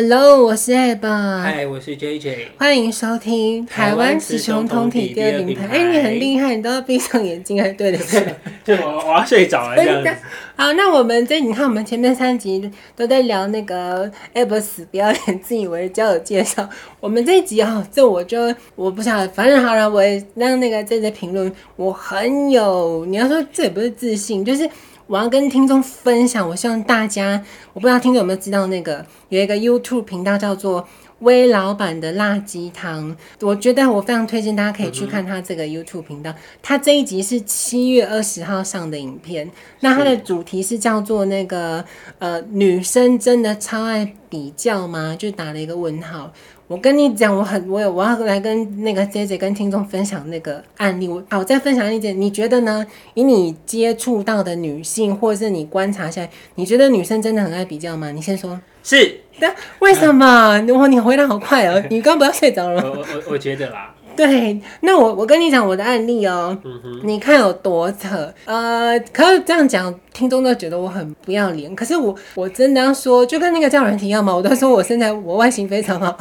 Hello，我是 Ab。嗨，我是 JJ。欢迎收听台湾雌雄同体第二品牌。哎、欸，你很厉害，你都要闭上眼睛还对得起。就我我要睡着了这样子。好，那我们这你看，我们前面三集都在聊那个 Ab 死不要脸、自以为交友介绍。我们这一集啊，这我就我不晓得，反正好了，我也让那个 JJ 评论，我很有，你要说这也不是自信，就是。我要跟听众分享，我希望大家，我不知道听众有没有知道，那个有一个 YouTube 频道叫做威老板的辣鸡汤，我觉得我非常推荐大家可以去看他这个 YouTube 频道。他这一集是七月二十号上的影片，那他的主题是叫做那个呃，女生真的超爱比较吗？就打了一个问号。我跟你讲，我很我有我要来跟那个 JJ 跟听众分享那个案例。我好，我再分享一点，你觉得呢？以你接触到的女性，或者是你观察下来，你觉得女生真的很爱比较吗？你先说。是。但为什么？哇，你回答好快哦！你刚不要睡着了。我我我觉得啦。对，那我我跟你讲我的案例哦，嗯、你看有多扯。呃，可是这样讲，听众都觉得我很不要脸。可是我我真的要说，就跟那个叫人提一样嘛，我都说我身材我外形非常好。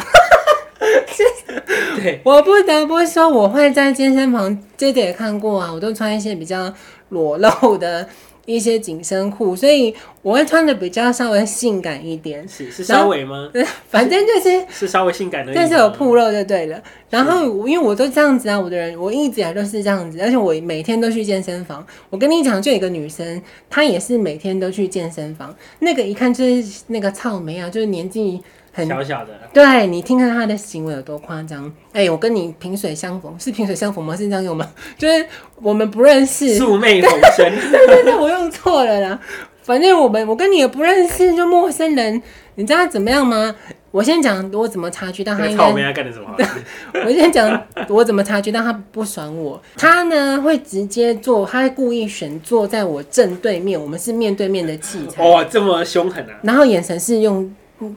对，我不得不说，我会在健身房，这点也看过啊，我都穿一些比较裸露的。一些紧身裤，所以我会穿的比较稍微性感一点。是是稍微吗？反正就是是，是稍微性感的，但是有铺露就对了。然后因为我都这样子啊，我的人我一直以来都是这样子，而且我每天都去健身房。我跟你讲，就有一个女生，她也是每天都去健身房。那个一看就是那个草莓啊，就是年纪。很小小的，对，你听看他的行为有多夸张。哎、欸，我跟你萍水相逢，是萍水相逢吗？是这样用吗？就是我们不认识，素昧平生。对对对，我用错了啦。反正我们，我跟你也不认识，就陌生人。你知道他怎么样吗？我先讲我怎么察觉到他应该。我干的什么？我先讲我怎么察觉到他不爽我。他呢会直接坐，他会故意选坐在我正对面，我们是面对面的器材。哇，这么凶狠啊！然后眼神是用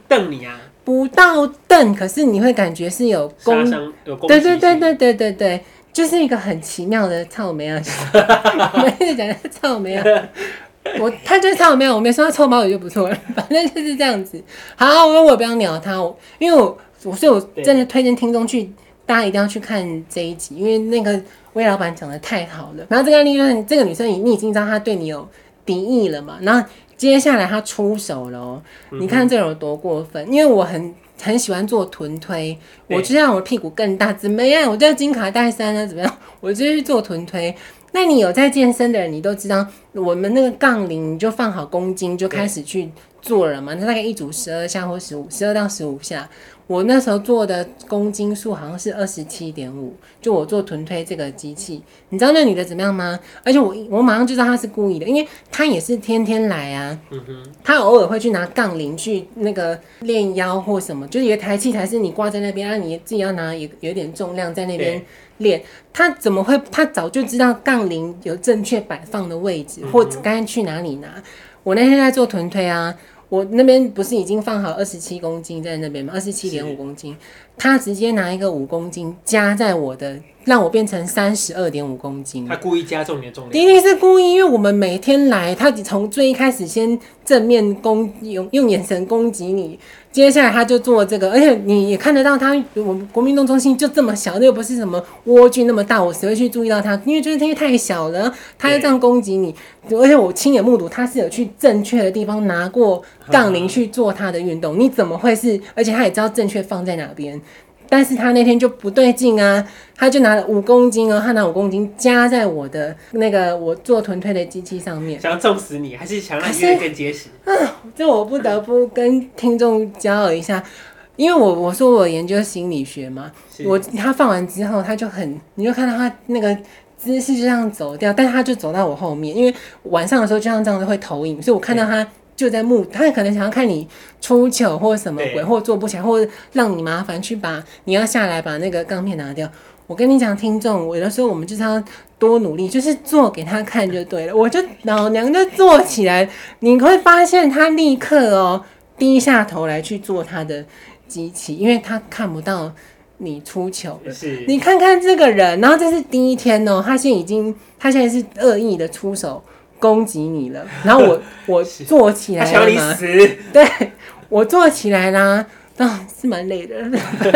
瞪你啊。不到瞪，可是你会感觉是有攻，有攻对对对对对对对，就是一个很奇妙的草莓啊！我一直讲草莓啊，我他就是草莓，我没说他臭猫也就不错了，反正就是这样子。好，我我不要鸟他，因为我我所以我真的推荐听众去，大家一定要去看这一集，因为那个魏老板讲的太好了。然后这个案例就是这个女生，你你已经知道她对你有敌意了嘛？然后。接下来他出手了喔，你看这有多过分？因为我很很喜欢做臀推，我就让我屁股更大，怎么样？我叫金卡戴珊啊？怎么样？我就去做臀推。那你有在健身的人，你都知道，我们那个杠铃你就放好公斤就开始去做了嘛。那大概一组十二下或十五，十二到十五下。我那时候做的公斤数好像是二十七点五，就我做臀推这个机器，你知道那女的怎么样吗？而且我我马上就知道她是故意的，因为她也是天天来啊，嗯哼，她偶尔会去拿杠铃去那个练腰或什么，就是一台器材是你挂在那边啊，你自己要拿有有点重量在那边练，她怎么会？她早就知道杠铃有正确摆放的位置，或者该去哪里拿。我那天在做臀推啊。我那边不是已经放好二十七公斤在那边吗？二十七点五公斤，他直接拿一个五公斤加在我的，让我变成三十二点五公斤。他故意加重你的重量，一定是故意，因为我们每天来，他从最一开始先正面攻，用用眼神攻击你。接下来他就做这个，而且你也看得到他，我们国民运动中心就这么小，又不是什么蜗居那么大，我谁会去注意到他？因为就是因为太小了，他要这样攻击你，而且我亲眼目睹他是有去正确的地方拿过杠铃去做他的运动，你怎么会是？而且他也知道正确放在哪边。但是他那天就不对劲啊，他就拿了五公斤哦，他拿五公斤加在我的那个我做臀推的机器上面，想要揍死你，还是想让你越更结实？啊，这我不得不跟听众交流一下，因为我我说我研究心理学嘛，我他放完之后他就很，你就看到他那个姿势就这样走掉，但是他就走到我后面，因为晚上的时候就像这样子会投影，所以我看到他。就在目，他可能想要看你出糗或什么鬼，对或做不起来，或者让你麻烦去把你要下来把那个钢片拿掉。我跟你讲，听众，有的时候我们就是要多努力，就是做给他看就对了。我就老娘就做起来，你会发现他立刻哦低下头来去做他的机器，因为他看不到你出糗你看看这个人，然后这是第一天哦，他现在已经，他现在是恶意的出手。攻击你了，然后我 我坐起来了嘛？对，我坐起来啦。当然是蛮累的。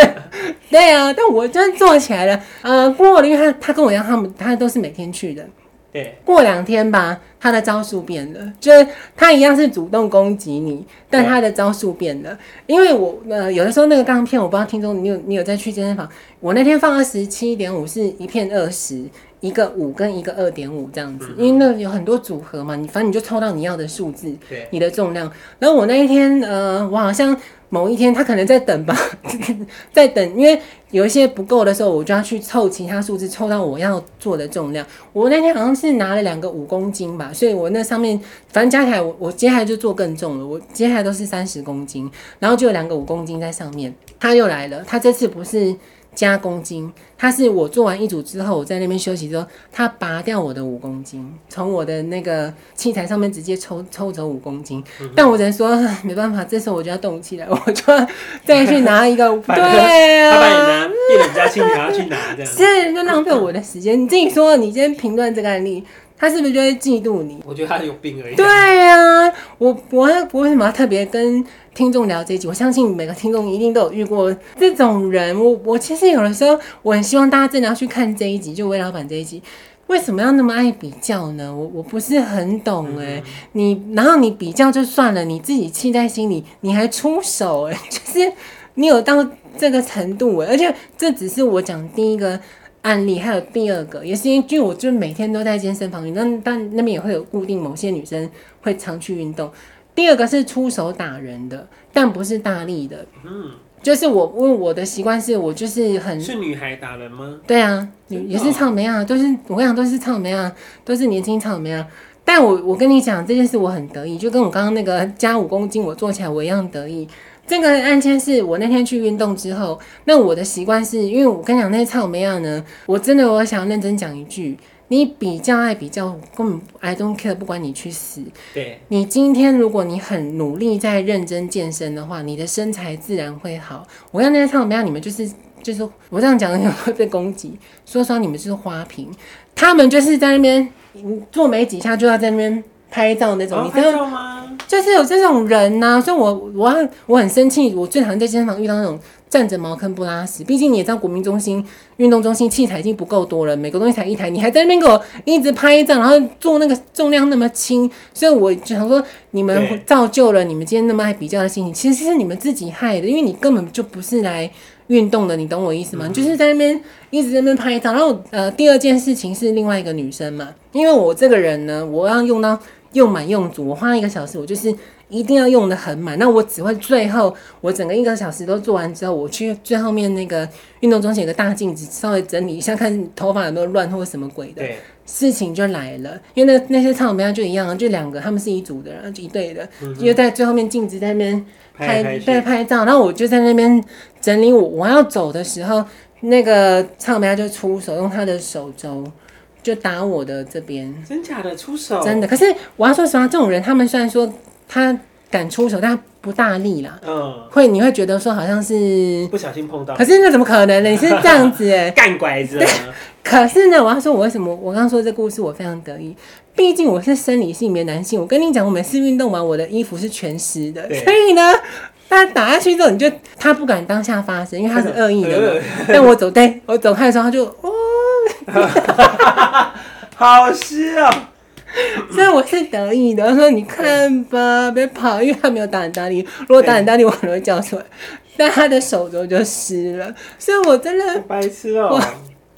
对啊，但我真坐起来了。呃，过了，因为他他跟我一样，他们他都是每天去的。对，过两天吧，他的招数变了，就是他一样是主动攻击你，但他的招数变了。因为我呃有的时候那个杠片，我不知道听众你有你有在去健身房，我那天放二十七点五是一片二十，一个五跟一个二点五这样子，因为那有很多组合嘛，你反正你就抽到你要的数字，对，你的重量。然后我那一天呃，我好像。某一天，他可能在等吧，在等，因为有一些不够的时候，我就要去凑其他数字，凑到我要做的重量。我那天好像是拿了两个五公斤吧，所以我那上面反正加起来我，我我接下来就做更重了。我接下来都是三十公斤，然后就有两个五公斤在上面。他又来了，他这次不是。加公斤，他是我做完一组之后，我在那边休息之后，他拔掉我的五公斤，从我的那个器材上面直接抽抽走五公斤。嗯、但我只能说 没办法，这时候我就要动起来，我就要再去拿一个。对啊，他把你拿变得比较轻，还要去拿这样。是，就浪费我的时间。你自己说，你今天评论这个案例。他是不是就会嫉妒你？我觉得他有病而已。对呀、啊，我我我为什么要特别跟听众聊这一集？我相信每个听众一定都有遇过这种人。我我其实有的时候我很希望大家真的要去看这一集，就魏老板这一集，为什么要那么爱比较呢？我我不是很懂哎、欸。嗯、你然后你比较就算了，你自己气在心里，你还出手哎、欸，就是你有到这个程度哎、欸，而且这只是我讲第一个。案例还有第二个，也是因为我就每天都在健身房里，那但那边也会有固定某些女生会常去运动。第二个是出手打人的，但不是大力的，嗯，就是我问我的习惯是我就是很是女孩打人吗？对啊，女也是草莓啊，都是我跟你讲都是草莓啊，都是年轻草莓啊。但我我跟你讲这件事我很得意，就跟我刚刚那个加五公斤我做起来我一样得意。这个案件是我那天去运动之后，那我的习惯是因为我跟你讲那些草莓样呢，我真的我想要认真讲一句，你比较爱比较，根本 I don't care，不管你去死。对，你今天如果你很努力在认真健身的话，你的身材自然会好。我跟那些草莓样，你们就是就是我这样讲你们会被攻击，说实话你们就是花瓶，他们就是在那边做没几下就要在那边。拍照那种，哦、你知道吗？就是有这种人呐、啊，所以我我很我很生气。我最讨厌在健身房遇到那种站着茅坑不拉屎。毕竟你也知道，国民中心运动中心器材已经不够多了，每个东西才一台，你还在那边给我一直拍照，然后做那个重量那么轻，所以我就想说，你们造就了你们今天那么爱比较的心情，其实是你们自己害的，因为你根本就不是来运动的，你懂我意思吗？嗯、就是在那边一直在那边拍照。然后呃，第二件事情是另外一个女生嘛，因为我这个人呢，我要用到。用满用足，我花一个小时，我就是一定要用的很满。那我只会最后，我整个一个小时都做完之后，我去最后面那个运动中心有个大镜子，稍微整理一下，看头发有没有乱或者什么鬼的。对，事情就来了，因为那那些唱片就一样，就两个，他们是一组的，然后就一对的，因为在最后面镜子在那边拍在拍，拍照，然后我就在那边整理我我要走的时候，那个唱片就出手，用他的手肘。就打我的这边，真假的出手？真的。可是我要说实话，这种人他们虽然说他敢出手，但他不大力啦。嗯。会你会觉得说好像是不小心碰到。可是那怎么可能呢？你是这样子哎，干拐子。可是呢，我要说，我为什么我刚刚说这故事我非常得意？毕竟我是生理性别男性。我跟你讲，我每次运动完，我的衣服是全湿的。所以呢，他打下去之后，你就他不敢当下发生，因为他是恶意的 但我走对，我走开的时候，他就哦。好笑啊，所以我是得意的。我说：“你看吧，别跑，因为他没有打很大力。如果打很大力，我可能会叫出来。但他的手肘就湿了，所以我真的白痴哦。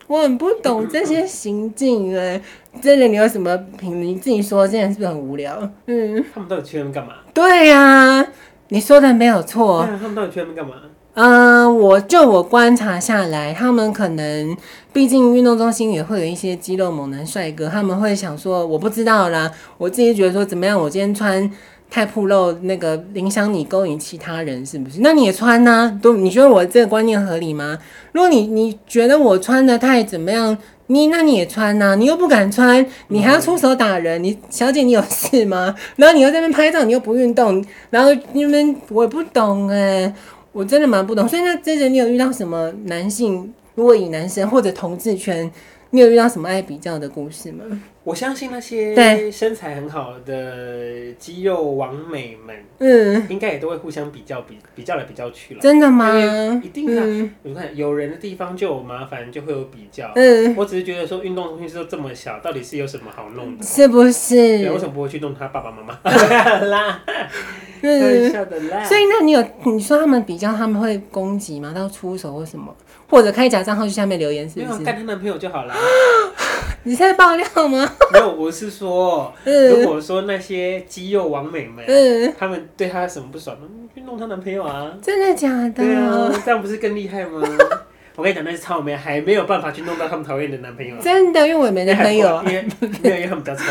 我很不懂这些行径哎，真的，你有什么评？你自己说，这样是不是很无聊？嗯，他们到底去那边干嘛？对呀，你说的没有错。他们到底去那边干嘛？嗯、我就我观察下来，他们可能，毕竟运动中心也会有一些肌肉猛男帅哥，他们会想说，我不知道啦，我自己觉得说怎么样，我今天穿太暴露，那个影响你勾引其他人是不是？那你也穿呢、啊？都你觉得我这个观念合理吗？如果你你觉得我穿的太怎么样，你那你也穿呐、你又不敢穿，你还要出手打人，你小姐你有事吗？然后你又在那边拍照，你又不运动，然后你们我也不懂哎、我真的蛮不懂，所以那之前你有遇到什么男性，如果以男生或者同志圈你有遇到什么爱比较的故事吗？我相信那些对身材很好的肌肉王美们，嗯，应该也都会互相比较，比比较来比较去了。真的吗？一定的、啊。嗯你看，有人的地方就有麻烦，就会有比较。嗯，我只是觉得说，运动中心都这么小，到底是有什么好弄的？是不是？对，为什么不会去弄他爸爸妈妈？啦，开玩 笑的啦。所以，那你有你说他们比较，他们会攻击吗？到出手或什么？或者开假账号去下面留言，是不是？干她男朋友就好了。你在爆料吗？没有，我是说，如果说那些肌肉王美们，嗯，他们对她什么不爽，去弄她男朋友啊？真的假的？对啊，这样不是更厉害吗？我跟你讲，那些超美还没有办法去弄到他们讨厌的男朋友。真的，因为我也没男朋友，因为没有，因为他们比较丑。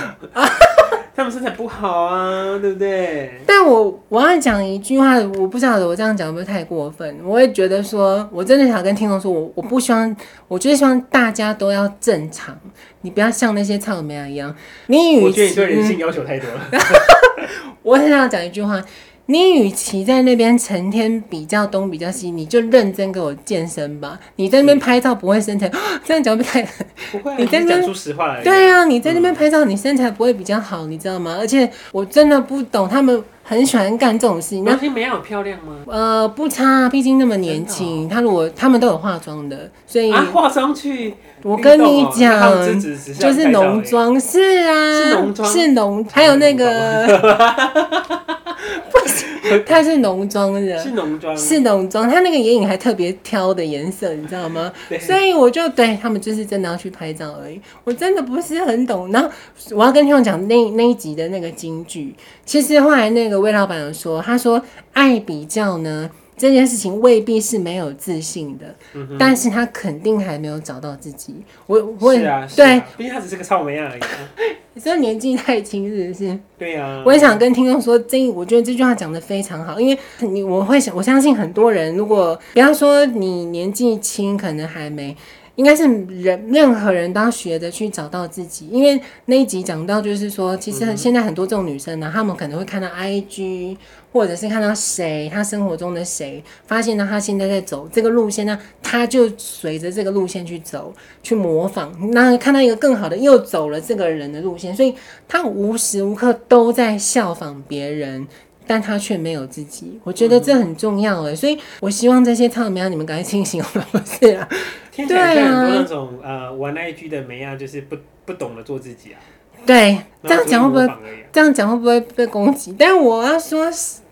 他们身材不好啊，对不对？但我我要讲一句话，我不晓得我这样讲会不会太过分。我也觉得说，我真的想跟听众说，我我不希望，我就是希望大家都要正常，你不要像那些草莓一样。你我觉得你对人性要求太多了。我很想讲一句话。你与其在那边成天比较东比较西，你就认真给我健身吧。你在那边拍照不会身材，这样讲不太不会、啊。你在那边讲出实话来。对啊，你在那边拍照，你身材不会比较好，你知道吗？而且我真的不懂，他们很喜欢干这种事情。那美有漂亮吗？呃，不差，毕竟那么年轻。他如果他们都有化妆的，所以啊，化妆去。我跟你讲，就是浓妆，是啊，是浓妆，是浓，还有那个。不是，浓妆的，是浓妆，是浓妆。他那个眼影还特别挑的颜色，你知道吗？所以我就对他们就是真的要去拍照而已。我真的不是很懂。然后我要跟听众讲那那一集的那个金句，其实后来那个魏老板有说，他说爱比较呢。这件事情未必是没有自信的，嗯、但是他肯定还没有找到自己。我我也、啊、对，毕竟他只是个草莓而已。你这年纪太轻是不是？对呀、啊。我也想跟听众说，这我觉得这句话讲得非常好，因为你我会想，我相信很多人，如果比方说你年纪轻，可能还没。应该是人，任何人都要学着去找到自己，因为那一集讲到，就是说，其实现在很多这种女生呢，她们可能会看到 IG，或者是看到谁，她生活中的谁，发现呢，她现在在走这个路线呢，她就随着这个路线去走，去模仿，那看到一个更好的，又走了这个人的路线，所以她无时无刻都在效仿别人。但他却没有自己，我觉得这很重要哎，所以我希望这些唱苗你们赶快清醒，不是啊？听起来像很多那种呃玩 IG 的妹啊，就是不不懂得做自己啊。对，这样讲会不会这样讲会不会被攻击？但我要说，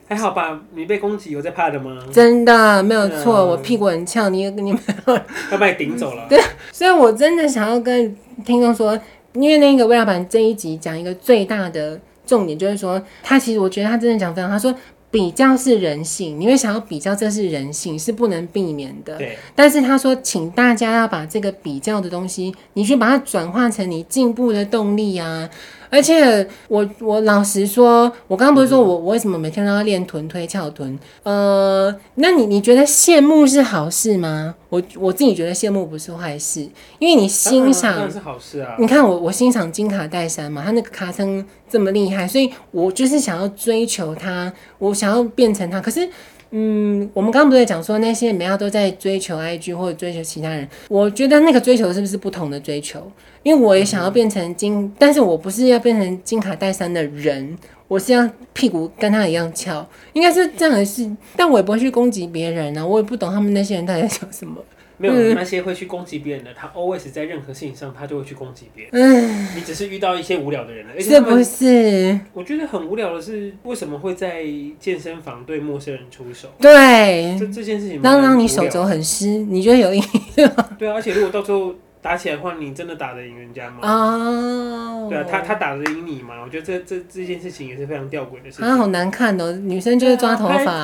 还好吧？你被攻击有在怕的吗？真的没有错，我屁股很翘，你 你们 要把你顶走了。对，所以我真的想要跟听众说，因为那个魏老板这一集讲一个最大的。重点就是说，他其实我觉得他真的讲非常，他说比较是人性，你会想要比较，这是人性，是不能避免的。对。但是他说，请大家要把这个比较的东西，你去把它转化成你进步的动力啊。而且我我老实说，我刚刚不是说我我为什么每天都要练臀推翘臀？呃，那你你觉得羡慕是好事吗？我我自己觉得羡慕不是坏事，因为你欣赏 是好事啊。你看我我欣赏金卡戴珊嘛，他那个卡称这么厉害，所以我就是想要追求他，我想要变成他。可是。嗯，我们刚刚不是讲说那些美亚都在追求 IG 或者追求其他人，我觉得那个追求是不是不同的追求？因为我也想要变成金，但是我不是要变成金卡戴珊的人，我是要屁股跟他一样翘，应该是这样的事。但我也不会去攻击别人啊，我也不懂他们那些人到底在想什么。没有那些会去攻击别人的，他 always 在任何事情上他就会去攻击别人。嗯，你只是遇到一些无聊的人了，而且是不是？我觉得很无聊的是，为什么会在健身房对陌生人出手？对，这这件事情当让你手肘很湿，你觉得有意义吗？对啊，而且如果到时候。打起来的话，你真的打得赢人家吗？哦，对啊，他他打得赢你吗？我觉得这这这件事情也是非常吊诡的事情。啊，好难看哦！女生就是抓头发，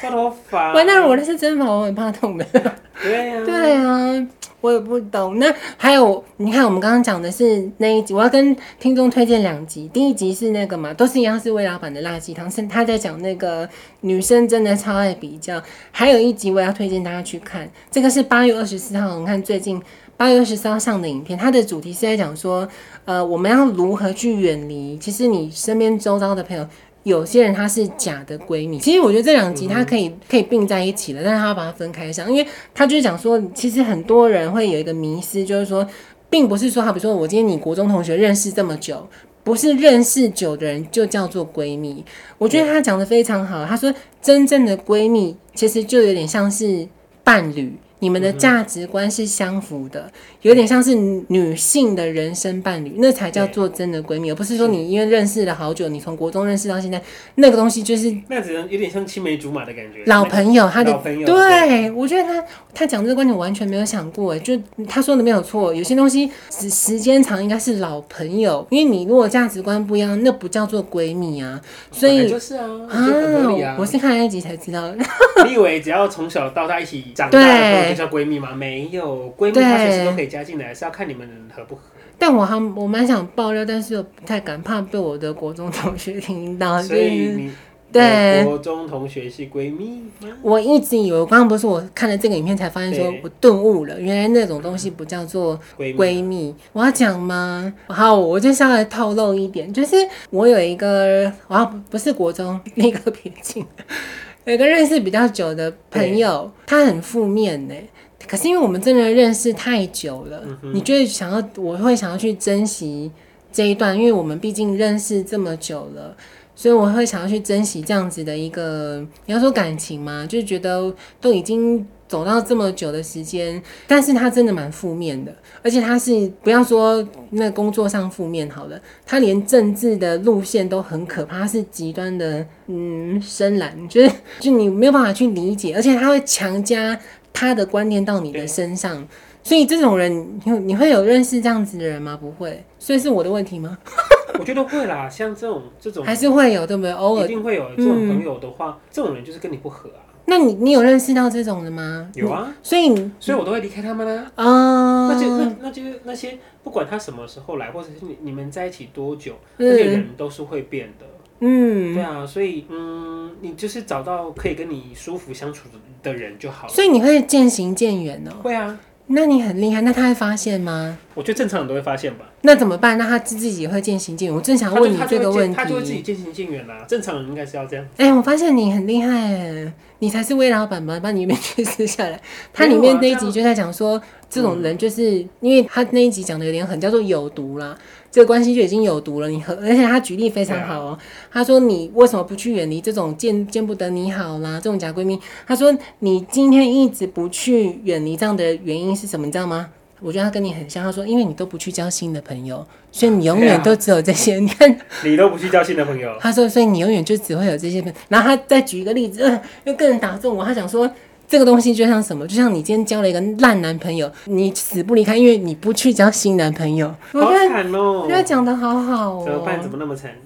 抓头发。喂，那我那是真发，我很怕痛的。对呀，对啊，我也不懂。那还有，你看我们刚刚讲的是那一集，我要跟听众推荐两集。第一集是那个嘛，都是一样是魏老板的辣鸡汤，是他在讲那个女生真的超爱比较。还有一集我要推荐大家去看，这个是八月二十四号，你看最近。八月二十四号上的影片，它的主题是在讲说，呃，我们要如何去远离，其实你身边周遭的朋友有些人她是假的闺蜜。其实我觉得这两集它可以、嗯、可以并在一起的，但是她要把它分开上，因为她就是讲说，其实很多人会有一个迷失，就是说，并不是说，好比说我今天你国中同学认识这么久，不是认识久的人就叫做闺蜜。我觉得她讲的非常好，她说真正的闺蜜其实就有点像是伴侣。你们的价值观是相符的，有点像是女性的人生伴侣，那才叫做真的闺蜜，而不是说你因为认识了好久，你从国中认识到现在，那个东西就是那只能有点像青梅竹马的感觉。老朋友，他的老朋友，对，我觉得他他讲这个观点我完全没有想过，哎，就他说的没有错，有些东西时时间长应该是老朋友，因为你如果价值观不一样，那不叫做闺蜜啊。所以就是啊，啊，我是看那一集才知道的。你以为只要从小到大一起长大的？叫闺蜜吗？没有，闺蜜她随时都可以加进来，是要看你们合不合。但我还我蛮想爆料，但是又不太敢，怕被我的国中同学听到。所以你对国中同学是闺蜜吗？我一直以为，我刚刚不是我看了这个影片才发现，说我顿悟了，原来那种东西不叫做闺蜜。我要讲吗？好，我就稍微透露一点，就是我有一个，我要不是国中那个别进。有个认识比较久的朋友，他很负面呢。可是因为我们真的认识太久了，嗯、你就会想要，我会想要去珍惜这一段，因为我们毕竟认识这么久了，所以我会想要去珍惜这样子的一个，你要说感情嘛，就觉得都已经。走到这么久的时间，但是他真的蛮负面的，而且他是不要说那工作上负面好了，他连政治的路线都很可怕，他是极端的嗯深蓝，就是就你没有办法去理解，而且他会强加他的观念到你的身上，所以这种人你你会有认识这样子的人吗？不会，所以是我的问题吗？我觉得会啦，像这种这种还是会有对不对？偶尔一定会有这种朋友的话，嗯、这种人就是跟你不合啊。那你你有认识到这种的吗？有啊，所以你所以我都会离开他们呢。啊，那就那那就那些不管他什么时候来，或者是你你们在一起多久，那些人都是会变的。嗯，对啊，所以嗯，你就是找到可以跟你舒服相处的人就好了。所以你会渐行渐远呢。会啊。那你很厉害，那他会发现吗？我觉得正常人都会发现吧。那怎么办？那他自己也会渐行渐远。我正想问你这个问题。他就会自己渐行渐远啦。正常人应该是要这样。哎、欸，我发现你很厉害哎，你才是魏老板吧？把里面 去撕下来。他里面那一集就在讲说，这种人就是、嗯、因为他那一集讲的有点狠，叫做有毒啦。这个关系就已经有毒了，你和而且他举例非常好哦。他说：“你为什么不去远离这种见见不得你好啦，这种假闺蜜？”他说：“你今天一直不去远离这样的原因是什么？你知道吗？”我觉得他跟你很像。他说：“因为你都不去交新的朋友，所以你永远都只有这些。你看，你都不去交新的朋友。”他说：“所以你永远就只会有这些朋友。”然后他再举一个例子，呃，又更打中我。他想说。这个东西就像什么？就像你今天交了一个烂男朋友，你死不离开，因为你不去交新男朋友。好惨哦！他讲的好好哦。怎么办？怎么那么惨？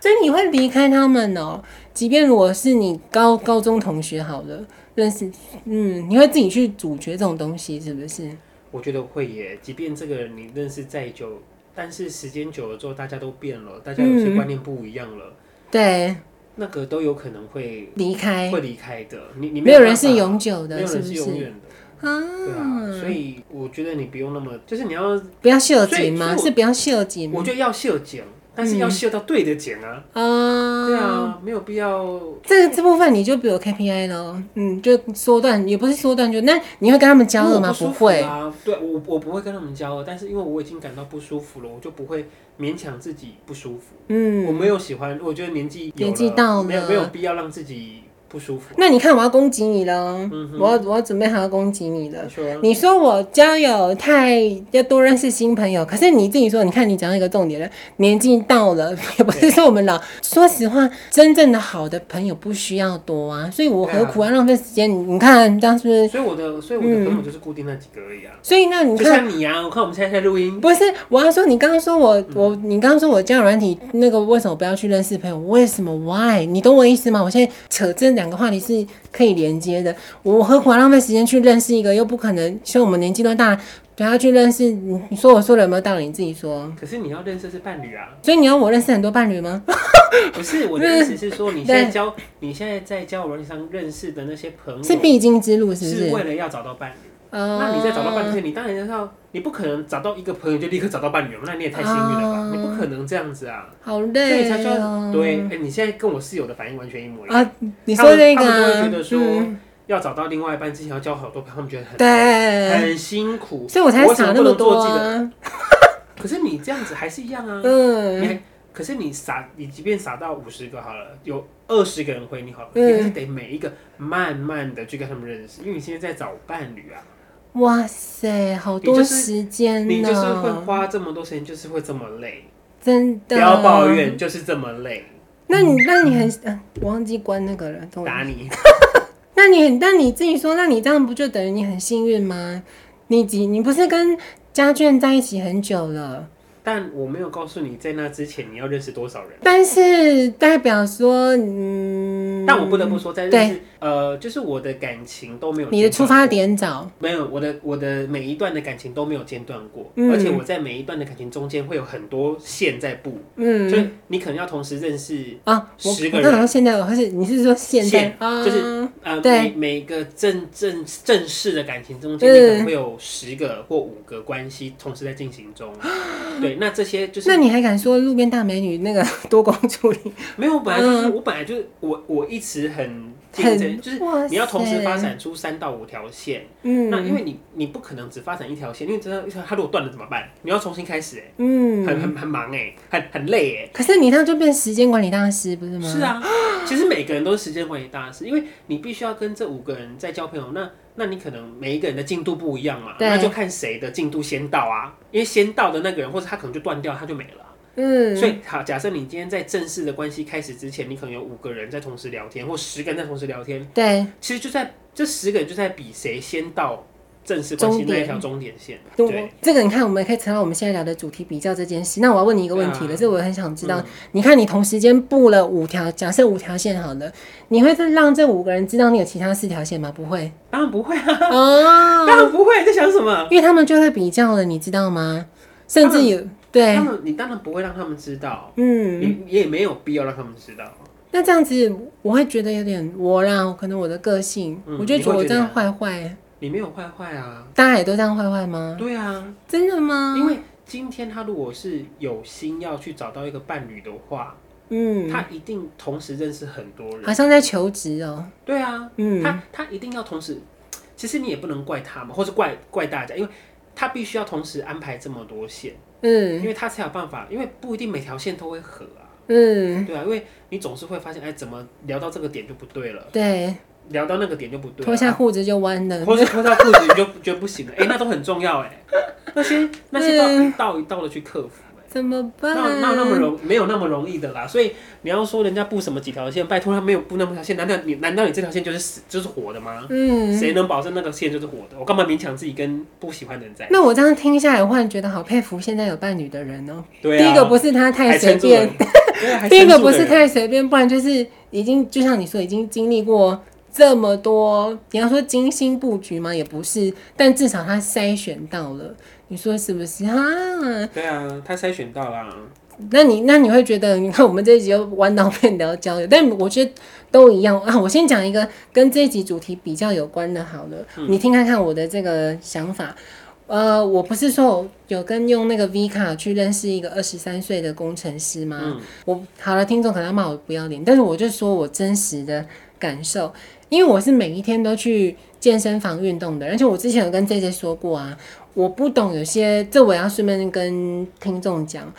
所以你会离开他们哦。即便如果是你高高中同学，好了，认识，嗯，你会自己去主角这种东西，是不是？我觉得会耶。即便这个人你认识再久，但是时间久了之后，大家都变了，大家有些观念不一样了。嗯、对。那个都有可能会离开，会离开的。你你没有人是永久的，没有人是？永远的啊，对啊。所以我觉得你不用那么，就是你要不要秀景吗？是不要秀紧。我觉得要秀紧。但是要秀到对的剪啊！啊、嗯，对啊，没有必要。这个这部分你就比如 KPI 咯，嗯，就缩短，也不是缩短，就那你会跟他们交恶吗？不，不会啊，对我我不会跟他们交恶，但是因为我已经感到不舒服了，我就不会勉强自己不舒服。嗯，我没有喜欢，我觉得年纪年纪到了，没有没有必要让自己。不舒服。那你看，我要攻击你了，嗯、我要我要准备好要攻击你了。说你说我交友太要多认识新朋友，可是你自己说，你看你讲到一个重点了，年纪到了，也不是说我们老。说实话，真正的好的朋友不需要多啊，所以我何苦要浪费时间？你看这样是不是？所以我的，所以我的朋友就是固定那几个而已啊。所以那你看，就像你啊，我看我们现在在录音，不是我要说，你刚刚说我我，你刚刚说我交友软体那个为什么不要去认识朋友？为什么？Why？你懂我意思吗？我现在扯真的。两个话题是可以连接的，我何苦浪费时间去认识一个又不可能？像我们年纪都大，不要去认识。你你说我说的有没有道理？你自己说。可是你要认识是伴侣啊，所以你要我认识很多伴侣吗？不是，我的意思是说，你现在交，你现在在交友软件上认识的那些朋友是必经之路，是不是？是为了要找到伴侣。嗯、那你再找到伴侣，你当然要，你不可能找到一个朋友就立刻找到伴侣，那你也太幸运了吧？嗯、你不可能这样子啊，好累、哦，所以才说对。哎、欸，你现在跟我室友的反应完全一模一样啊！你说那个，他们都会觉得说。嗯要找到另外一半之前要交好多朋友，他们觉得很对很辛苦，所以我才想那么多啊。可是你这样子还是一样啊。嗯。你可是你撒，你即便撒到五十个好了，有二十个人回你好了，嗯、你还是得每一个慢慢的去跟他们认识，因为你现在在找伴侣啊。哇塞，好多时间、呢就是、你就是会花这么多时间，就是会这么累。真的。不要抱怨，就是这么累。那你那你很，嗯、我忘记关那个了，打你。那你，那你自己说，那你这样不就等于你很幸运吗？你几，你不是跟家眷在一起很久了？但我没有告诉你，在那之前你要认识多少人。但是代表说，嗯，但我不得不说，在认识。呃，就是我的感情都没有，你的出发点早。没有，我的我的每一段的感情都没有间断过，嗯，而且我在每一段的感情中间会有很多线在布，嗯，所以你可能要同时认识啊十个人。我现在还是你是说现在？线就是呃，每每一个正正正式的感情中间，你可能会有十个或五个关系同时在进行中。对，那这些就是，那你还敢说路边大美女那个 多工处理？没有，我本来就是我本来就是我我一直很。很就是你要同时发展出三到五条线，嗯，那因为你你不可能只发展一条线，因为真的它如果断了怎么办？你要重新开始哎，嗯，很很很忙哎，很很累哎。可是你这样就变时间管理大师不是吗？是啊，其实每个人都是时间管理大师，因为你必须要跟这五个人在交朋友，那那你可能每一个人的进度不一样嘛，那就看谁的进度先到啊，因为先到的那个人或者他可能就断掉，他就没了。嗯，所以好，假设你今天在正式的关系开始之前，你可能有五个人在同时聊天，或十个人在同时聊天。对，其实就在这十个人就在比谁先到正式关系那一条终点线。对，这个你看，我们可以扯到我们现在聊的主题比较这件事。那我要问你一个问题了，这、啊、我很想知道。嗯、你看，你同时间布了五条，假设五条线好了，你会让这五个人知道你有其他四条线吗？不会，当然不会啊。哦，当然不会。在想什么？因为他们就会比较了，你知道吗？甚至有。对，他们你当然不会让他们知道，嗯，你也没有必要让他们知道。那这样子我会觉得有点我啦，可能我的个性，嗯、我就觉得我这样坏坏。你没有坏坏啊？大家也都这样坏坏吗？对啊，真的吗？因为今天他如果是有心要去找到一个伴侣的话，嗯，他一定同时认识很多人，好像在求职哦。对啊，嗯，他他一定要同时，其实你也不能怪他嘛，或是怪怪大家，因为他必须要同时安排这么多线。嗯，因为他才有办法，因为不一定每条线都会合啊。嗯，对啊，因为你总是会发现，哎，怎么聊到这个点就不对了？对，聊到那个点就不对了，脱下裤子就弯了，或者脱下裤子你就 觉得不行了。哎，那都很重要哎，那些那些都要一道一道的去克服。怎么办？那那那么容没有那么容易的啦，所以你要说人家布什么几条线，拜托他没有布那么条线，难道你难道你这条线就是死就是活的吗？嗯，谁能保证那个线就是活的？我干嘛勉强自己跟不喜欢的人在？那我这样听下来，我忽然觉得好佩服现在有伴侣的人哦、喔。对、啊，第一个不是他太随便，第一个不是太随便，不然就是已经就像你说，已经经历过这么多，你要说精心布局吗？也不是，但至少他筛选到了。你说是不是啊？对啊，他筛选到了。那你那你会觉得，你看我们这一集又弯刀片聊交流，但我觉得都一样啊。我先讲一个跟这一集主题比较有关的，好了，嗯、你听看看我的这个想法。呃，我不是说我有跟用那个 V 卡去认识一个二十三岁的工程师吗？嗯、我好了，听众可能要骂我不要脸，但是我就说我真实的感受，因为我是每一天都去健身房运动的，而且我之前有跟 JJ 说过啊。我不懂有些，这我要顺便跟听众讲，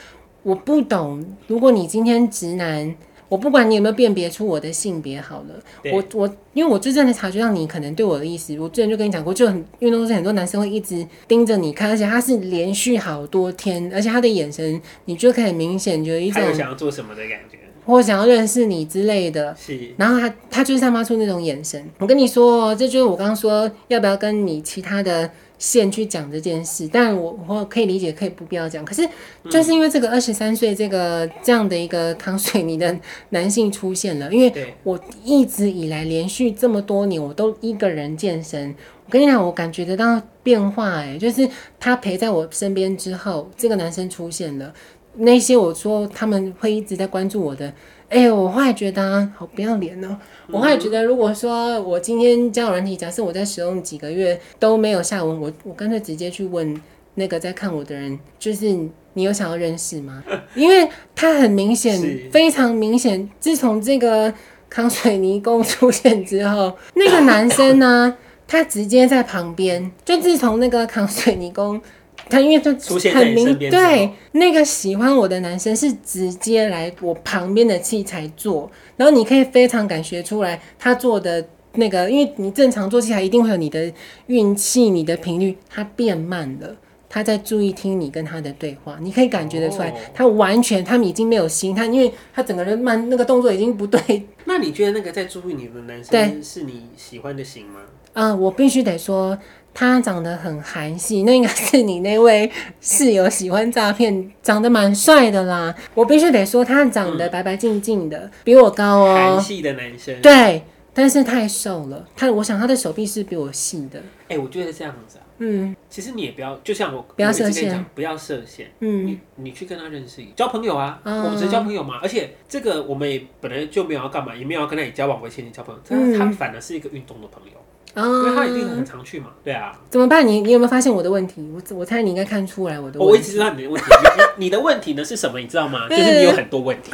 我不懂。如果你今天直男，我不管你有没有辨别出我的性别好了，我我因为我真正的察觉到你可能对我的意思，我之前就跟你讲过，就很运动是很多男生会一直盯着你看，而且他是连续好多天，而且他的眼神你就可以明显有一种想要做什么的感觉，或想要认识你之类的。是，然后他他就是散发出那种眼神。我跟你说，这就是我刚刚说要不要跟你其他的。线去讲这件事，但我我可以理解，可以不必要讲。可是就是因为这个二十三岁这个这样的一个扛水泥的男性出现了，因为我一直以来连续这么多年我都一个人健身。我跟你讲，我感觉得到变化，欸，诶，就是他陪在我身边之后，这个男生出现了。那些我说他们会一直在关注我的，哎、欸，我后来觉得、啊、好不要脸哦、喔。我后来觉得，如果说我今天交友软体，假设我在使用几个月都没有下文，我我干脆直接去问那个在看我的人，就是你有想要认识吗？因为他很明显，非常明显，自从这个扛水泥工出现之后，那个男生呢，他直接在旁边，就自从那个扛水泥工。他因为他很明对那个喜欢我的男生是直接来我旁边的器材做，然后你可以非常感觉出来他做的那个，因为你正常做器材一定会有你的运气、你的频率，它变慢了，他在注意听你跟他的对话，你可以感觉得出来，他完全他们已经没有心，他因为他整个人慢，那个动作已经不对。那你觉得那个在注意你的男生是你喜欢的型吗？啊、呃，我必须得说。他长得很韩系，那应该是你那位室友喜欢诈骗，长得蛮帅的啦。我必须得说，他长得白白净净的，嗯、比我高哦。韩系的男生。对，但是太瘦了。他，我想他的手臂是比我细的。哎、欸，我觉得这样子啊。嗯。其实你也不要，就像我不要设限，不要设限。嗯。你你去跟他认识，交朋友啊。嗯、我们只是交朋友嘛。而且这个我们也本来就没有要干嘛，也没有要跟他以交往为前提交朋友。嗯。他反而是一个运动的朋友。因为他一定很常去嘛，对啊。怎么办？你你有没有发现我的问题？我我猜你应该看出来我的问题。我一直知道你的问题。你你的问题呢是什么？你知道吗？就是你有很多问题，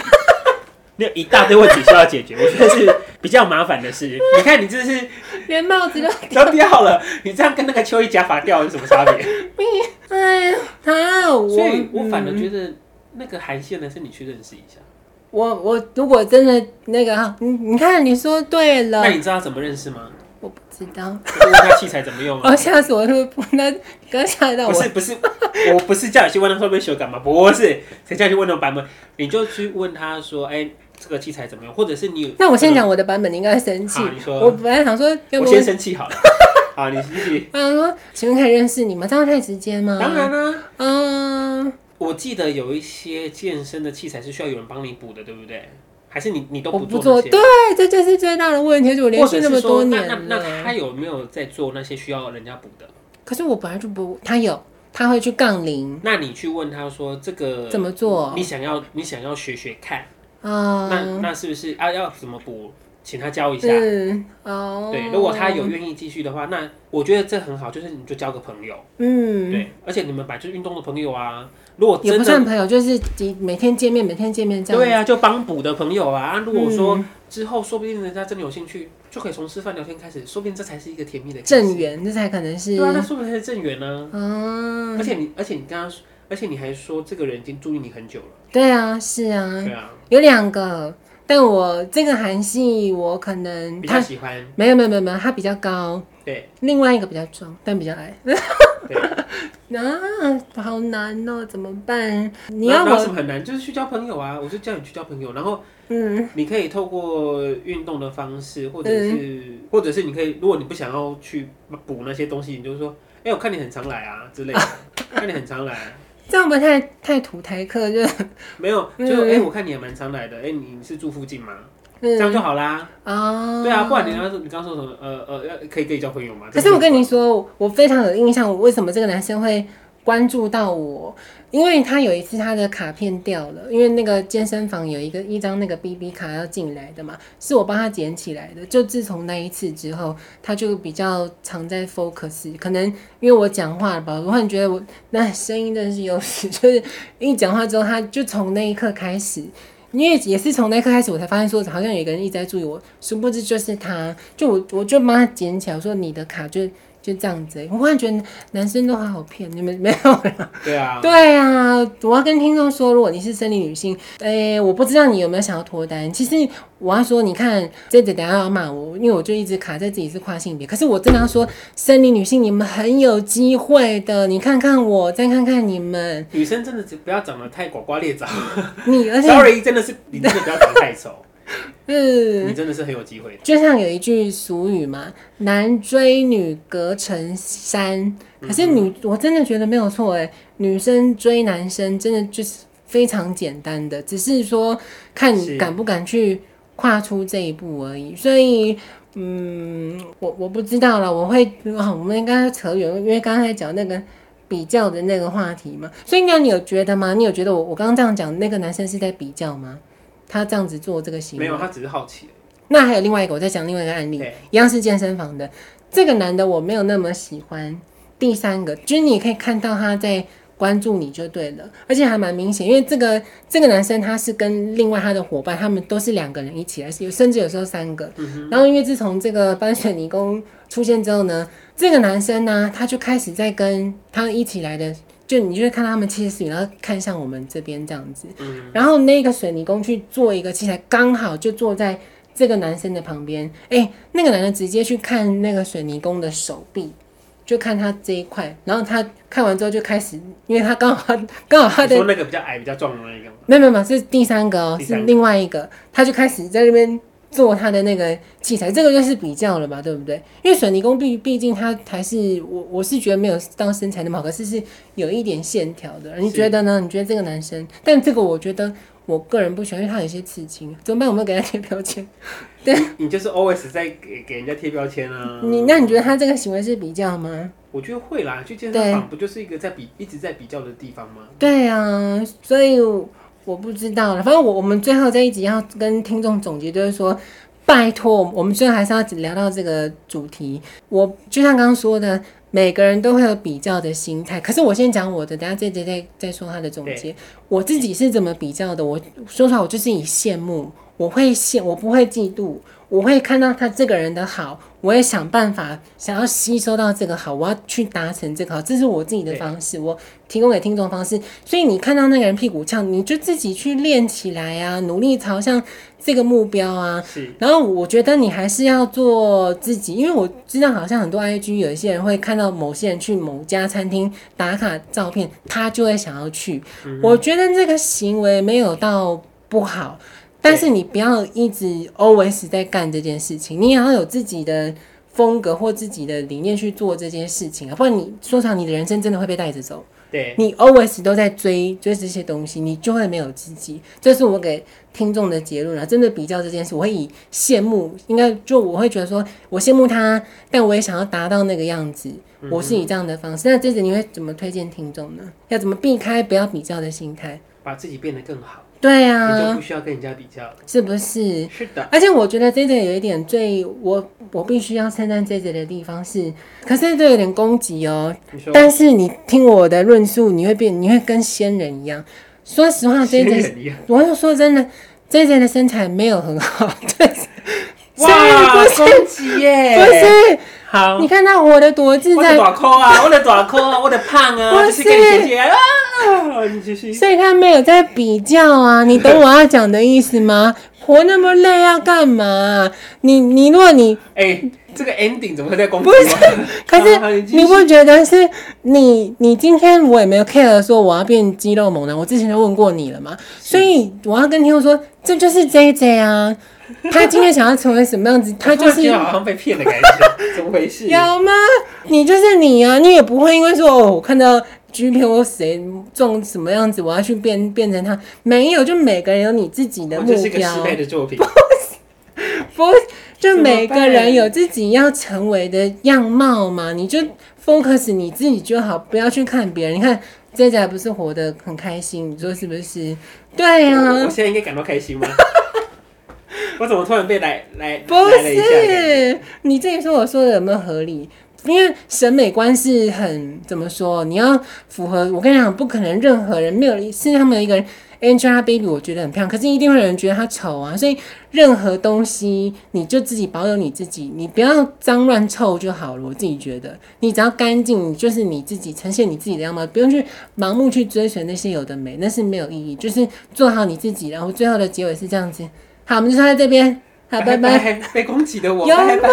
你有一大堆问题需要解决。我觉得是比较麻烦的事。你看你这是连帽子都都掉了，你这样跟那个秋衣假发掉有什么差别？哎呀，好，所以我反而觉得那个韩线的是你去认识一下。我我如果真的那个，你你看你说对了，那你知道怎么认识吗？我不知道，问他器材怎么用啊？哦，吓死我了！不，那刚吓到我。不是不是，我不是叫你去问他会不会修改吗？不是，谁叫你去问那种版本？你就去问他说：“哎、欸，这个器材怎么用？”或者是你……那我先讲我的版本，你应该会生气。你说，我本来想说，我先生气好了。好，你继续。他说：“请问可以认识你吗？这样太直接吗？”当然啦、啊。嗯，我记得有一些健身的器材是需要有人帮你补的，对不对？还是你你都不做，不做？对，这就是最大的问题。就我连续那么多年那他有没有在做那些需要人家补的？可是我本来就不，他有，他会去杠铃。那你去问他说这个怎么做？你想要你想要学学看啊？那那是不是啊？要怎么补？请他教一下。嗯哦，对，如果他有愿意继续的话，那我觉得这很好，就是你就交个朋友。嗯，对，而且你们本来就是运动的朋友啊。如果也不算朋友，就是每天见面，每天见面这样。对啊，就帮补的朋友啊。如果说之后说不定人家真的有兴趣，就可以从吃饭聊天开始，说不定这才是一个甜蜜的正缘，这才可能是。对啊，那说不定才是正缘呢。嗯。而且你，而且你刚刚，而且你还说这个人已经注意你很久了。对啊，是啊。对啊。有两个，但我这个韩系我可能比较喜欢。没有没有没有没有，他比较高。对。另外一个比较壮，但比较矮。对。啊，好难哦，怎么办？你要我什么很难？就是去交朋友啊！我就叫你去交朋友，然后，嗯，你可以透过运动的方式，或者是，嗯、或者是你可以，如果你不想要去补那些东西，你就说，哎、欸，我看你很常来啊之类的，啊、看你很常来，这样不太太土台客就 没有，就哎、欸，我看你也蛮常来的，哎、欸，你是住附近吗？嗯、这样就好啦。哦，对啊，不然你刚说你刚说什么？呃呃，要可以可以交朋友吗？可是我跟你说，我非常有印象，为什么这个男生会关注到我？因为他有一次他的卡片掉了，因为那个健身房有一个一张那个 BB 卡要进来的嘛，是我帮他捡起来的。就自从那一次之后，他就比较常在 focus，可能因为我讲话吧，我很觉得我那声音真的是有，就是一讲话之后，他就从那一刻开始。因为也是从那一刻开始，我才发现说好像有一个人一直在注意我，殊不知就是他，就我我就帮他捡起来，我说你的卡就。就这样子，我忽然觉得男生都好好骗，你们没有了。对啊，对啊，我要跟听众说，如果你是生理女性，哎、欸，我不知道你有没有想要脱单。其实我要说，你看，这等下要骂我，因为我就一直卡在自己是跨性别。可是我真的要说，生理女性你们很有机会的。你看看我，再看看你们，女生真的不要长得太呱呱裂枣。你而且，sorry，真的是你真的不要长得太丑。嗯，你真的是很有机会。就像有一句俗语嘛，“男追女隔层山”，可是女，我真的觉得没有错哎。女生追男生真的就是非常简单的，只是说看你敢不敢去跨出这一步而已。所以，嗯，我我不知道了，我会，我们应该扯远，因为刚才讲那个比较的那个话题嘛。所以那你有觉得吗？你有觉得我我刚刚这样讲那个男生是在比较吗？他这样子做这个行为，没有，他只是好奇。那还有另外一个，我在讲另外一个案例，一样是健身房的这个男的，我没有那么喜欢。第三个，就是你可以看到他在关注你就对了，而且还蛮明显，因为这个这个男生他是跟另外他的伙伴，他们都是两个人一起来，有甚至有时候三个。嗯、然后因为自从这个搬水泥工出现之后呢，这个男生呢，他就开始在跟他一起来的，就你就会看到他们切水，然后看向我们这边这样子。嗯、然后那个水泥工去做一个器材，刚好就坐在。这个男生的旁边，哎、欸，那个男的直接去看那个水泥工的手臂，就看他这一块，然后他看完之后就开始，因为他刚好 刚好他的说那个比较矮、比较壮的那个，没有没有没有，是第三个哦，是另外一个，他就开始在那边做他的那个器材，这个就是比较了吧，对不对？因为水泥工毕毕竟他还是我我是觉得没有到身材那么好，可是是有一点线条的，你觉得呢？你觉得这个男生？但这个我觉得。我个人不喜欢，因为他有一些刺青，怎么办？我们给他贴标签。对，你就是 always 在给给人家贴标签啊。你那你觉得他这个行为是比较吗？我觉得会啦，去健身房不就是一个在比一直在比较的地方吗？对啊，所以我不知道了。反正我我们最后这一集要跟听众总结，就是说，拜托，我们最后还是要聊到这个主题。我就像刚刚说的。每个人都会有比较的心态，可是我先讲我的，等下再再再再说他的总结。我自己是怎么比较的？我说出来，我就是以羡慕，我会羡，我不会嫉妒，我会看到他这个人的好，我也想办法想要吸收到这个好，我要去达成这个好，这是我自己的方式，我提供给听众方式。所以你看到那个人屁股翘，你就自己去练起来啊，努力朝向。这个目标啊，是。然后我觉得你还是要做自己，因为我知道好像很多 IG 有一些人会看到某些人去某家餐厅打卡照片，他就会想要去。嗯、我觉得这个行为没有到不好，但是你不要一直 always 在干这件事情，你也要有自己的风格或自己的理念去做这件事情啊，不然你说长你的人生真的会被带着走。对，你 always 都在追追这些东西，你就会没有自己。这是我给听众的结论啊。真的比较这件事，我会以羡慕，应该就我会觉得说，我羡慕他，但我也想要达到那个样子。我是以这样的方式。嗯、那这次你会怎么推荐听众呢？要怎么避开不要比较的心态，把自己变得更好？对呀，你就不需要跟人家比较，是不是？是的。而且我觉得 JJ 有一点最我我必须要称赞 JJ 的地方是，可是这有点攻击哦。但是你听我的论述，你会变，你会跟仙人一样。说实话，JJ，我要说真的，JJ 的身材没有很好。对，哇，攻击耶！不是。好，你看他活得多自在。我的短裤啊，我的短裤啊，我的胖啊，就是，所以他没有在比较啊，你懂我要讲的意思吗？活那么累要干嘛？你你如果你 哎、欸，这个 ending 怎么会在公司？不是，可是你不觉得是你你今天我也没有 care 说我要变肌肉猛男，我之前就问过你了嘛，所以我要跟听众说，这就是 JJ 啊。他今天想要成为什么样子？他就是好像被骗的感觉，怎么回事？有吗？你就是你啊！你也不会因为说哦，我看到 G 片或谁中什么样子，我要去变变成他。没有，就每个人有你自己的目标。这是个失败的作品。不，就每个人有自己要成为的样貌嘛。你就 focus 你自己就好，不要去看别人。你看这家不是活得很开心？你说是不是？对呀、啊。我现在应该感到开心吗？我怎么突然被来来？不是，你自己说我说的有没有合理？因为审美观是很怎么说？你要符合。我跟你讲，不可能任何人没有世界上没有一个人 Angelababy，我觉得很漂亮，可是一定会有人觉得她丑啊。所以任何东西，你就自己保有你自己，你不要脏乱臭就好了。我自己觉得，你只要干净，你就是你自己，呈现你自己的样貌，不用去盲目去追随那些有的美，那是没有意义。就是做好你自己，然后最后的结尾是这样子。好，我们就说在这边。好，拜拜。被攻击的我，拜拜。